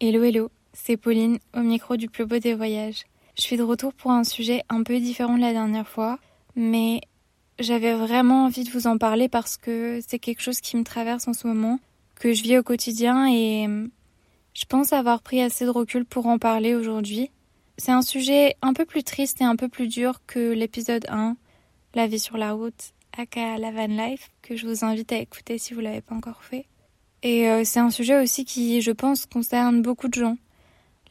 Hello hello, c'est Pauline au micro du plus beau des voyages. Je suis de retour pour un sujet un peu différent de la dernière fois, mais j'avais vraiment envie de vous en parler parce que c'est quelque chose qui me traverse en ce moment, que je vis au quotidien et je pense avoir pris assez de recul pour en parler aujourd'hui. C'est un sujet un peu plus triste et un peu plus dur que l'épisode 1, La vie sur la route, aka la van life, que je vous invite à écouter si vous l'avez pas encore fait. Et euh, c'est un sujet aussi qui, je pense, concerne beaucoup de gens.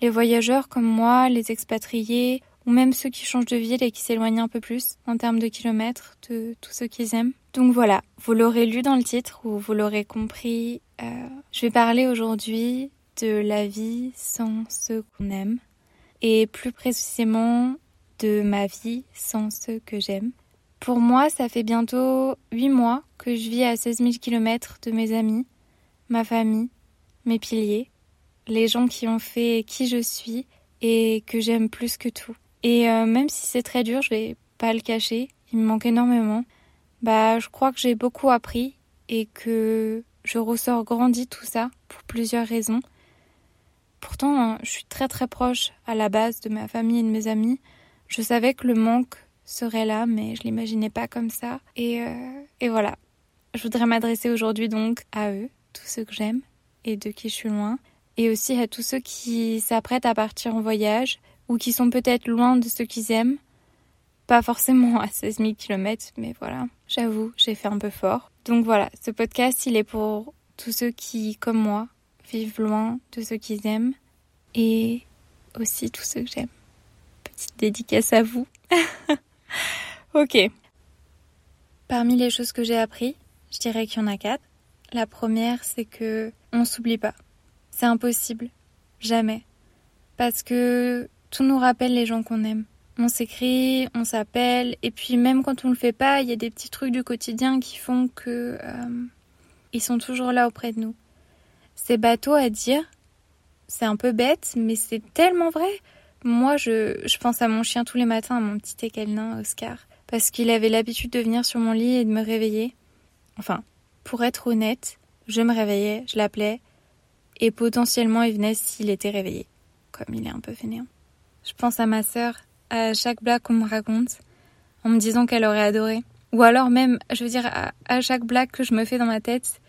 Les voyageurs comme moi, les expatriés, ou même ceux qui changent de ville et qui s'éloignent un peu plus en termes de kilomètres de tous ceux qu'ils aiment. Donc voilà, vous l'aurez lu dans le titre ou vous l'aurez compris, euh, je vais parler aujourd'hui de la vie sans ceux qu'on aime et plus précisément de ma vie sans ceux que j'aime. Pour moi, ça fait bientôt 8 mois que je vis à 16 000 km de mes amis ma famille, mes piliers, les gens qui ont fait qui je suis et que j'aime plus que tout. Et euh, même si c'est très dur, je vais pas le cacher, il me manque énormément. Bah, je crois que j'ai beaucoup appris et que je ressors grandi tout ça pour plusieurs raisons. Pourtant, hein, je suis très très proche à la base de ma famille et de mes amis. Je savais que le manque serait là, mais je l'imaginais pas comme ça. Et, euh, et voilà. Je voudrais m'adresser aujourd'hui donc à eux, tous ceux que j'aime et de qui je suis loin, et aussi à tous ceux qui s'apprêtent à partir en voyage ou qui sont peut-être loin de ceux qu'ils aiment. Pas forcément à 16 000 km, mais voilà, j'avoue, j'ai fait un peu fort. Donc voilà, ce podcast, il est pour tous ceux qui, comme moi, vivent loin de ceux qu'ils aiment et aussi tous ceux que j'aime. Petite dédicace à vous. ok. Parmi les choses que j'ai appris, je dirais qu'il y en a quatre. La première, c'est que on s'oublie pas. C'est impossible. Jamais. Parce que tout nous rappelle les gens qu'on aime. On s'écrit, on s'appelle, et puis même quand on le fait pas, il y a des petits trucs du quotidien qui font que euh, ils sont toujours là auprès de nous. C'est bateau à dire, c'est un peu bête, mais c'est tellement vrai. Moi, je, je pense à mon chien tous les matins, à mon petit équelin, Oscar, parce qu'il avait l'habitude de venir sur mon lit et de me réveiller. Enfin, pour être honnête, je me réveillais, je l'appelais, et potentiellement il venait s'il était réveillé, comme il est un peu fainéant. Je pense à ma sœur, à chaque blague qu'on me raconte, en me disant qu'elle aurait adoré. Ou alors même, je veux dire, à, chaque blague que je me fais dans ma tête,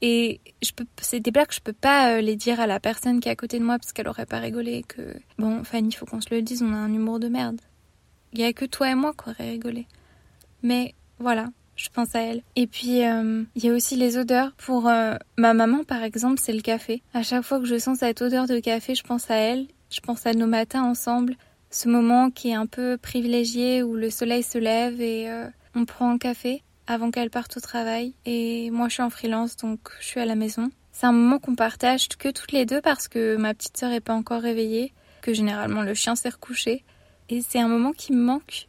et je peux, c'est des blagues que je peux pas euh, les dire à la personne qui est à côté de moi parce qu'elle aurait pas rigolé. Que bon, Fanny, faut qu'on se le dise, on a un humour de merde. Il y a que toi et moi qui auraient rigolé. Mais voilà, je pense à elle. Et puis, euh, il y a aussi les odeurs. Pour euh, ma maman, par exemple, c'est le café. À chaque fois que je sens cette odeur de café, je pense à elle. Je pense à nos matins ensemble. Ce moment qui est un peu privilégié où le soleil se lève et euh, on prend un café avant qu'elle parte au travail. Et moi, je suis en freelance, donc je suis à la maison. C'est un moment qu'on partage que toutes les deux parce que ma petite sœur est pas encore réveillée, que généralement le chien s'est recouché. Et c'est un moment qui me manque.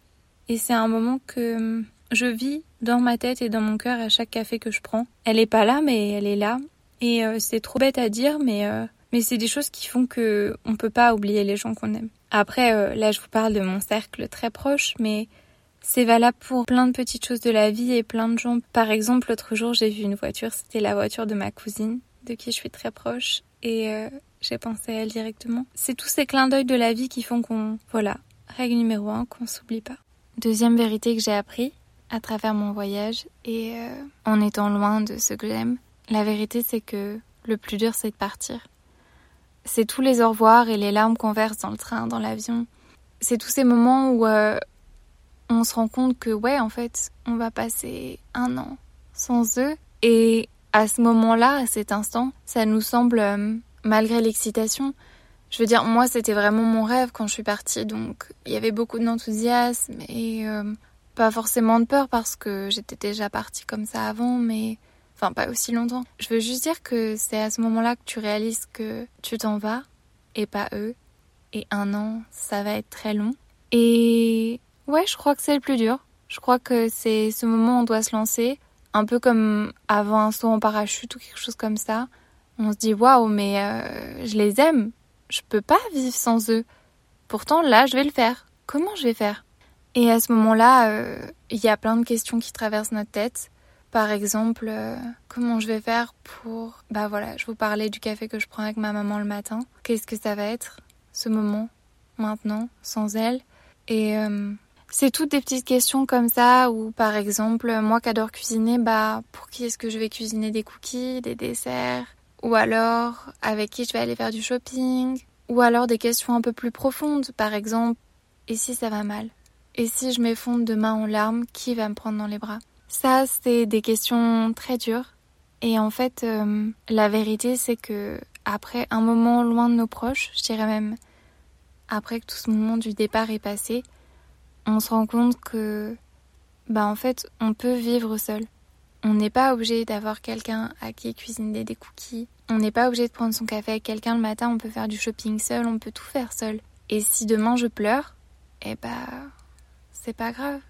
Et c'est un moment que je vis dans ma tête et dans mon cœur à chaque café que je prends. Elle est pas là, mais elle est là. Et euh, c'est trop bête à dire, mais euh, mais c'est des choses qui font que on peut pas oublier les gens qu'on aime. Après, euh, là, je vous parle de mon cercle très proche, mais c'est valable pour plein de petites choses de la vie et plein de gens. Par exemple, l'autre jour, j'ai vu une voiture, c'était la voiture de ma cousine, de qui je suis très proche, et j'ai pensé à elle directement. C'est tous ces clins d'œil de la vie qui font qu'on, voilà, règle numéro un, qu'on s'oublie pas. Deuxième vérité que j'ai appris, à travers mon voyage et euh, en étant loin de ce que j'aime. La vérité, c'est que le plus dur, c'est de partir. C'est tous les au revoir et les larmes qu'on verse dans le train, dans l'avion. C'est tous ces moments où euh, on se rend compte que, ouais, en fait, on va passer un an sans eux. Et à ce moment-là, à cet instant, ça nous semble, euh, malgré l'excitation, je veux dire, moi, c'était vraiment mon rêve quand je suis partie, donc il y avait beaucoup d'enthousiasme et pas forcément de peur parce que j'étais déjà partie comme ça avant, mais enfin pas aussi longtemps. Je veux juste dire que c'est à ce moment-là que tu réalises que tu t'en vas et pas eux. Et un an, ça va être très long. Et ouais, je crois que c'est le plus dur. Je crois que c'est ce moment où on doit se lancer, un peu comme avant un saut en parachute ou quelque chose comme ça. On se dit waouh, mais euh, je les aime. Je peux pas vivre sans eux. Pourtant là, je vais le faire. Comment je vais faire? Et à ce moment-là, euh, il y a plein de questions qui traversent notre tête. Par exemple, euh, comment je vais faire pour... Bah voilà, je vous parlais du café que je prends avec ma maman le matin. Qu'est-ce que ça va être ce moment, maintenant, sans elle? Et euh, c'est toutes des petites questions comme ça, ou par exemple, moi qui adore cuisiner, bah pour qui est-ce que je vais cuisiner des cookies, des desserts? Ou alors, avec qui je vais aller faire du shopping? Ou alors des questions un peu plus profondes, par exemple, et si ça va mal? Et si je m'effondre demain en larmes, qui va me prendre dans les bras? Ça, c'est des questions très dures. Et en fait, euh, la vérité, c'est que après un moment loin de nos proches, je dirais même après que tout ce moment du départ est passé, on se rend compte que, bah en fait, on peut vivre seul. On n'est pas obligé d'avoir quelqu'un à qui cuisiner des cookies. On n'est pas obligé de prendre son café avec quelqu'un le matin. On peut faire du shopping seul. On peut tout faire seul. Et si demain je pleure, eh bah, c'est pas grave.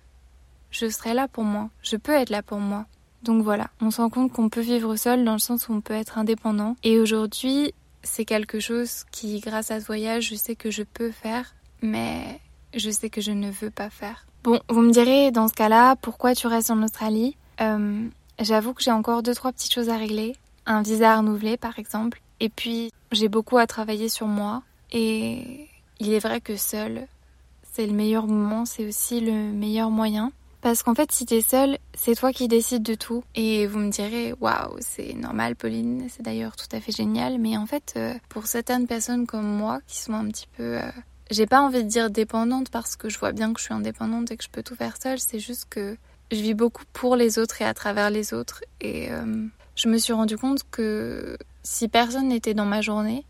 Je serai là pour moi. Je peux être là pour moi. Donc voilà, on se rend compte qu'on peut vivre seul dans le sens où on peut être indépendant. Et aujourd'hui, c'est quelque chose qui, grâce à ce voyage, je sais que je peux faire, mais je sais que je ne veux pas faire. Bon, vous me direz, dans ce cas-là, pourquoi tu restes en Australie? Euh, J'avoue que j'ai encore deux, trois petites choses à régler. Un visa à renouveler, par exemple. Et puis, j'ai beaucoup à travailler sur moi. Et il est vrai que seul, c'est le meilleur moment, c'est aussi le meilleur moyen. Parce qu'en fait, si t'es seule, c'est toi qui décides de tout. Et vous me direz, waouh, c'est normal, Pauline, c'est d'ailleurs tout à fait génial. Mais en fait, euh, pour certaines personnes comme moi, qui sont un petit peu. Euh, j'ai pas envie de dire dépendante parce que je vois bien que je suis indépendante et que je peux tout faire seule. C'est juste que je vis beaucoup pour les autres et à travers les autres. Et euh, je me suis rendu compte que si personne n'était dans ma journée,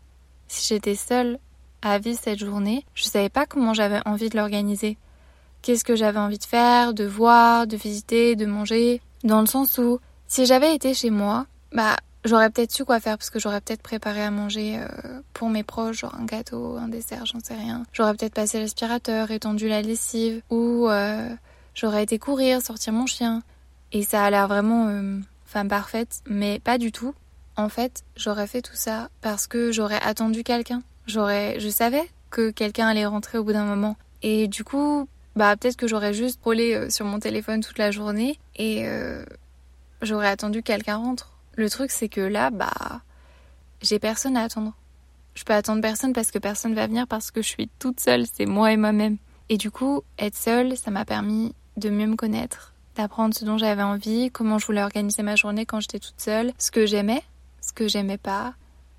si j'étais seule à vivre cette journée, je savais pas comment j'avais envie de l'organiser qu'est-ce que j'avais envie de faire, de voir, de visiter, de manger? Dans le sens où, si j'avais été chez moi, bah, j'aurais peut-être su quoi faire parce que j'aurais peut-être préparé à manger euh, pour mes proches, genre un gâteau, un dessert, j'en sais rien. J'aurais peut-être passé l'aspirateur, étendu la lessive, ou euh, j'aurais été courir, sortir mon chien. Et ça a l'air vraiment euh, femme parfaite, mais pas du tout. En fait, j'aurais fait tout ça parce que j'aurais attendu quelqu'un. J'aurais, je savais que quelqu'un allait rentrer au bout d'un moment. Et du coup, bah peut-être que j'aurais juste roulé euh, sur mon téléphone toute la journée et euh, j'aurais attendu quelqu'un rentre. Le truc c'est que là, bah j'ai personne à attendre. Je peux attendre personne parce que personne va venir parce que je suis toute seule, c'est moi et moi-même. Et du coup, être seule, ça m'a permis de mieux me connaître, d'apprendre ce dont j'avais envie, comment je voulais organiser ma journée quand j'étais toute seule, ce que j'aimais, ce que j'aimais pas,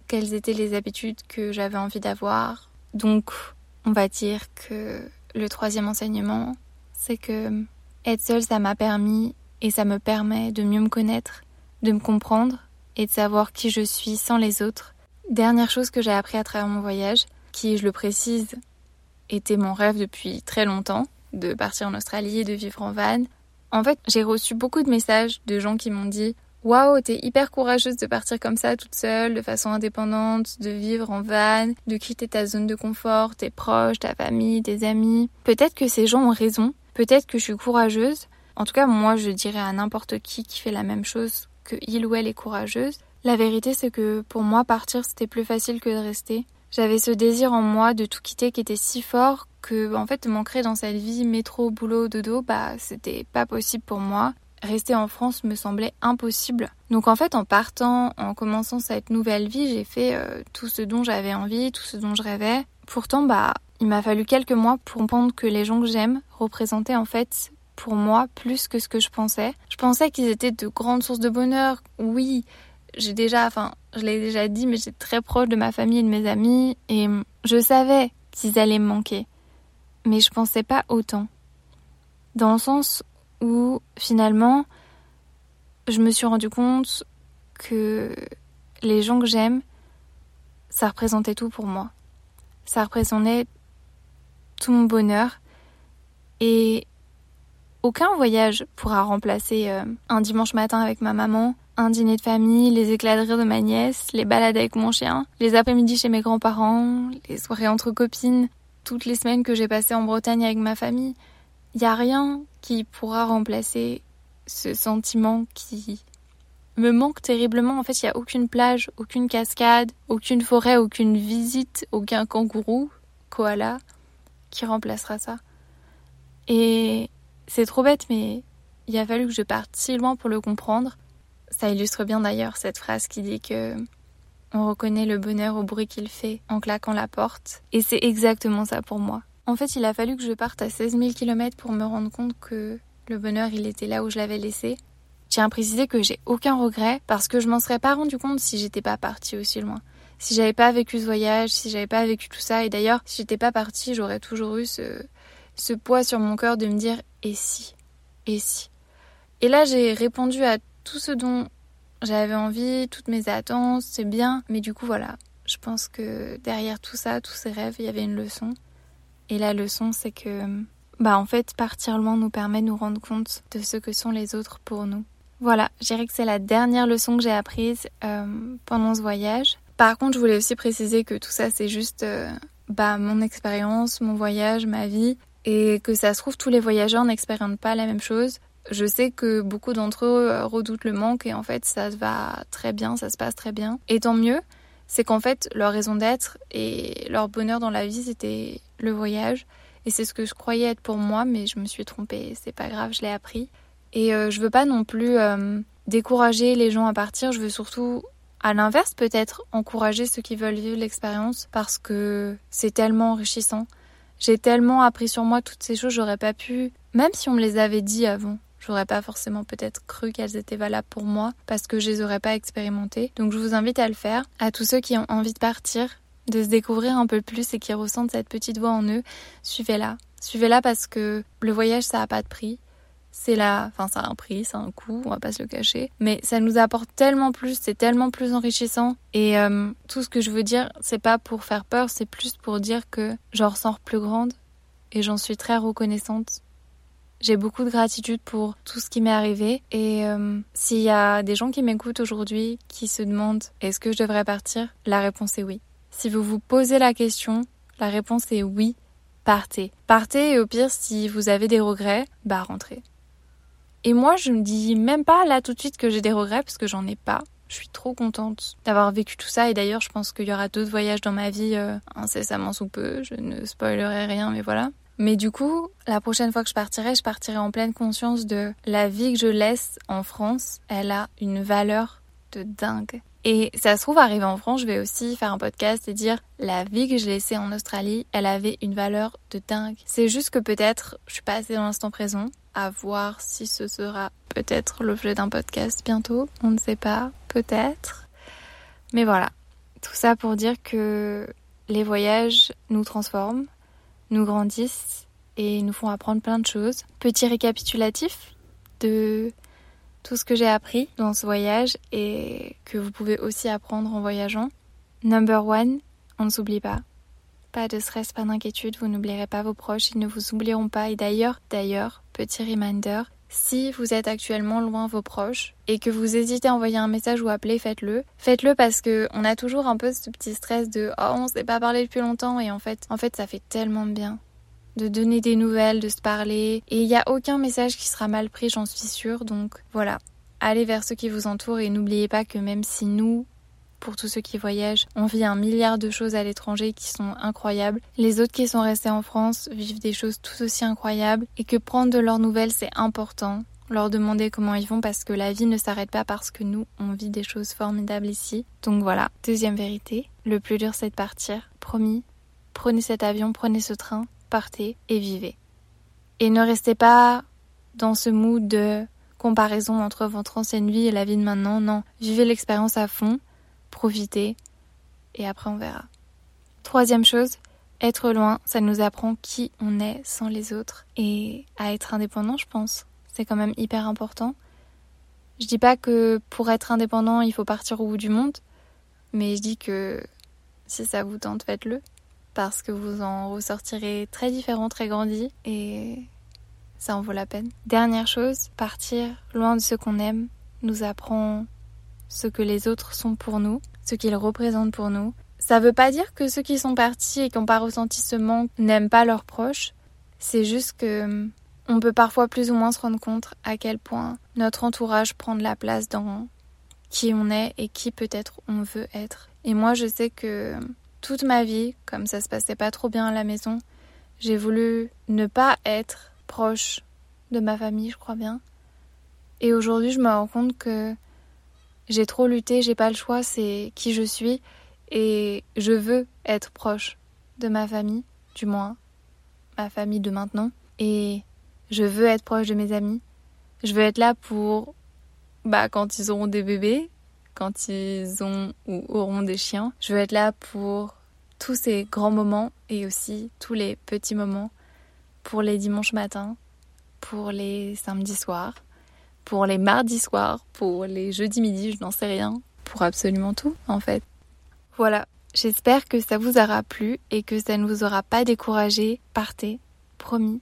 quelles étaient les habitudes que j'avais envie d'avoir. Donc, on va dire que le troisième enseignement, c'est que être seule, ça m'a permis et ça me permet de mieux me connaître, de me comprendre et de savoir qui je suis sans les autres. Dernière chose que j'ai appris à travers mon voyage, qui, je le précise, était mon rêve depuis très longtemps, de partir en Australie et de vivre en van. En fait, j'ai reçu beaucoup de messages de gens qui m'ont dit Waouh, t'es hyper courageuse de partir comme ça toute seule, de façon indépendante, de vivre en van, de quitter ta zone de confort, tes proches, ta famille, tes amis. Peut-être que ces gens ont raison, peut-être que je suis courageuse. En tout cas, moi, je dirais à n'importe qui qui fait la même chose que il ou elle est courageuse. La vérité, c'est que pour moi, partir, c'était plus facile que de rester. J'avais ce désir en moi de tout quitter qui était si fort que, en fait, m'ancrer dans cette vie métro, boulot, dodo, bah, c'était pas possible pour moi rester en France me semblait impossible. Donc en fait, en partant, en commençant cette nouvelle vie, j'ai fait euh, tout ce dont j'avais envie, tout ce dont je rêvais. Pourtant, bah, il m'a fallu quelques mois pour comprendre que les gens que j'aime représentaient en fait pour moi plus que ce que je pensais. Je pensais qu'ils étaient de grandes sources de bonheur. Oui, j'ai déjà, enfin, je l'ai déjà dit, mais j'étais très proche de ma famille et de mes amis et je savais qu'ils allaient me manquer. Mais je pensais pas autant. Dans le sens où finalement je me suis rendu compte que les gens que j'aime, ça représentait tout pour moi. Ça représentait tout mon bonheur et aucun voyage pourra remplacer euh, un dimanche matin avec ma maman, un dîner de famille, les éclats de rire de ma nièce, les balades avec mon chien, les après-midi chez mes grands-parents, les soirées entre copines, toutes les semaines que j'ai passées en Bretagne avec ma famille. Il n'y a rien qui pourra remplacer ce sentiment qui me manque terriblement. En fait, il n'y a aucune plage, aucune cascade, aucune forêt, aucune visite, aucun kangourou, koala qui remplacera ça. Et c'est trop bête, mais il a fallu que je parte si loin pour le comprendre. Ça illustre bien d'ailleurs cette phrase qui dit que on reconnaît le bonheur au bruit qu'il fait en claquant la porte. Et c'est exactement ça pour moi. En fait, il a fallu que je parte à 16 000 km pour me rendre compte que le bonheur, il était là où je l'avais laissé. Tiens à préciser que j'ai aucun regret parce que je m'en serais pas rendu compte si j'étais pas partie aussi loin. Si j'avais pas vécu ce voyage, si j'avais pas vécu tout ça, et d'ailleurs, si j'étais pas partie, j'aurais toujours eu ce, ce poids sur mon cœur de me dire et si, et si. Et là, j'ai répondu à tout ce dont j'avais envie, toutes mes attentes, c'est bien, mais du coup, voilà. Je pense que derrière tout ça, tous ces rêves, il y avait une leçon. Et la leçon, c'est que, bah, en fait, partir loin nous permet de nous rendre compte de ce que sont les autres pour nous. Voilà, je dirais que c'est la dernière leçon que j'ai apprise euh, pendant ce voyage. Par contre, je voulais aussi préciser que tout ça, c'est juste euh, bah, mon expérience, mon voyage, ma vie, et que ça se trouve, tous les voyageurs n'expérimentent pas la même chose. Je sais que beaucoup d'entre eux euh, redoutent le manque et en fait ça va très bien, ça se passe très bien. Et tant mieux, c'est qu'en fait leur raison d'être et leur bonheur dans la vie c'était le voyage. Et c'est ce que je croyais être pour moi, mais je me suis trompée, c'est pas grave, je l'ai appris. Et euh, je veux pas non plus euh, décourager les gens à partir, je veux surtout à l'inverse peut-être encourager ceux qui veulent vivre l'expérience parce que c'est tellement enrichissant. J'ai tellement appris sur moi toutes ces choses, j'aurais pas pu, même si on me les avait dit avant, j'aurais pas forcément peut-être cru qu'elles étaient valables pour moi parce que je les aurais pas expérimentées. Donc je vous invite à le faire. À tous ceux qui ont envie de partir, de se découvrir un peu plus et qui ressentent cette petite voix en eux, suivez-la. Suivez-la parce que le voyage ça a pas de prix. C'est là, enfin ça a un prix, ça a un coût, on va pas se le cacher, mais ça nous apporte tellement plus, c'est tellement plus enrichissant et euh, tout ce que je veux dire, c'est pas pour faire peur, c'est plus pour dire que j'en ressens plus grande et j'en suis très reconnaissante j'ai beaucoup de gratitude pour tout ce qui m'est arrivé et euh, s'il y a des gens qui m'écoutent aujourd'hui qui se demandent est-ce que je devrais partir, la réponse est oui. Si vous vous posez la question, la réponse est oui, partez. Partez et au pire si vous avez des regrets, bah rentrez. Et moi je me dis même pas là tout de suite que j'ai des regrets parce que j'en ai pas. Je suis trop contente d'avoir vécu tout ça et d'ailleurs je pense qu'il y aura d'autres voyages dans ma vie euh, incessamment sous peu. Je ne spoilerai rien mais voilà. Mais du coup, la prochaine fois que je partirai, je partirai en pleine conscience de la vie que je laisse en France, elle a une valeur de dingue. Et ça se trouve, arriver en France, je vais aussi faire un podcast et dire la vie que j'ai laissée en Australie, elle avait une valeur de dingue. C'est juste que peut-être je suis pas assez dans l'instant présent, à voir si ce sera peut-être l'objet d'un podcast bientôt, on ne sait pas, peut-être. Mais voilà, tout ça pour dire que les voyages nous transforment, nous grandissent et nous font apprendre plein de choses. Petit récapitulatif de tout ce que j'ai appris dans ce voyage et que vous pouvez aussi apprendre en voyageant. Number one, on ne s'oublie pas. Pas de stress, pas d'inquiétude, vous n'oublierez pas vos proches, ils ne vous oublieront pas. Et d'ailleurs, d'ailleurs, petit reminder, si vous êtes actuellement loin vos proches et que vous hésitez à envoyer un message ou appeler, faites-le. Faites-le parce que on a toujours un peu ce petit stress de oh on s'est pas parlé depuis longtemps et en fait en fait ça fait tellement bien de donner des nouvelles, de se parler et il n'y a aucun message qui sera mal pris, j'en suis sûre. Donc voilà, allez vers ceux qui vous entourent et n'oubliez pas que même si nous pour tous ceux qui voyagent. On vit un milliard de choses à l'étranger qui sont incroyables. Les autres qui sont restés en France vivent des choses tout aussi incroyables et que prendre de leurs nouvelles c'est important. Leur demander comment ils vont parce que la vie ne s'arrête pas parce que nous on vit des choses formidables ici. Donc voilà, deuxième vérité, le plus dur c'est de partir. Promis, prenez cet avion, prenez ce train, partez et vivez. Et ne restez pas dans ce mood de comparaison entre votre ancienne vie et la vie de maintenant. Non, vivez l'expérience à fond profiter, et après on verra. Troisième chose, être loin, ça nous apprend qui on est sans les autres et à être indépendant, je pense. C'est quand même hyper important. Je dis pas que pour être indépendant, il faut partir au bout du monde, mais je dis que si ça vous tente, faites-le parce que vous en ressortirez très différent, très grandi et ça en vaut la peine. Dernière chose, partir loin de ce qu'on aime nous apprend ce que les autres sont pour nous, ce qu'ils représentent pour nous. Ça veut pas dire que ceux qui sont partis et qui n'ont pas ressenti ce manque n'aiment pas leurs proches. C'est juste que on peut parfois plus ou moins se rendre compte à quel point notre entourage prend de la place dans qui on est et qui peut-être on veut être. Et moi, je sais que toute ma vie, comme ça se passait pas trop bien à la maison, j'ai voulu ne pas être proche de ma famille, je crois bien, Et aujourd'hui, je me rends compte que j'ai trop lutté, j'ai pas le choix, c'est qui je suis et je veux être proche de ma famille, du moins ma famille de maintenant et je veux être proche de mes amis. Je veux être là pour bah quand ils auront des bébés, quand ils ont ou auront des chiens. Je veux être là pour tous ces grands moments et aussi tous les petits moments pour les dimanches matins, pour les samedis soirs, pour les mardis soirs, pour les jeudis midi, je n'en sais rien, pour absolument tout en fait. Voilà, j'espère que ça vous aura plu et que ça ne vous aura pas découragé. Partez, promis,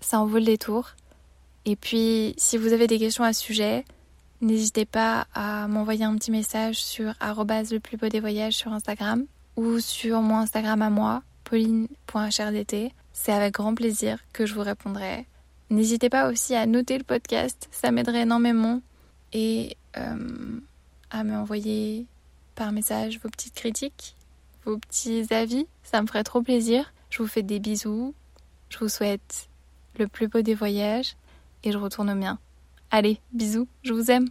ça en vaut le détour. Et puis, si vous avez des questions à ce sujet, n'hésitez pas à m'envoyer un petit message sur le plus beau des voyages sur Instagram ou sur mon Instagram à moi, pauline.hrdt. C'est avec grand plaisir que je vous répondrai. N'hésitez pas aussi à noter le podcast, ça m'aiderait énormément. Et euh, à m'envoyer par message vos petites critiques, vos petits avis, ça me ferait trop plaisir. Je vous fais des bisous, je vous souhaite le plus beau des voyages et je retourne au mien. Allez, bisous, je vous aime.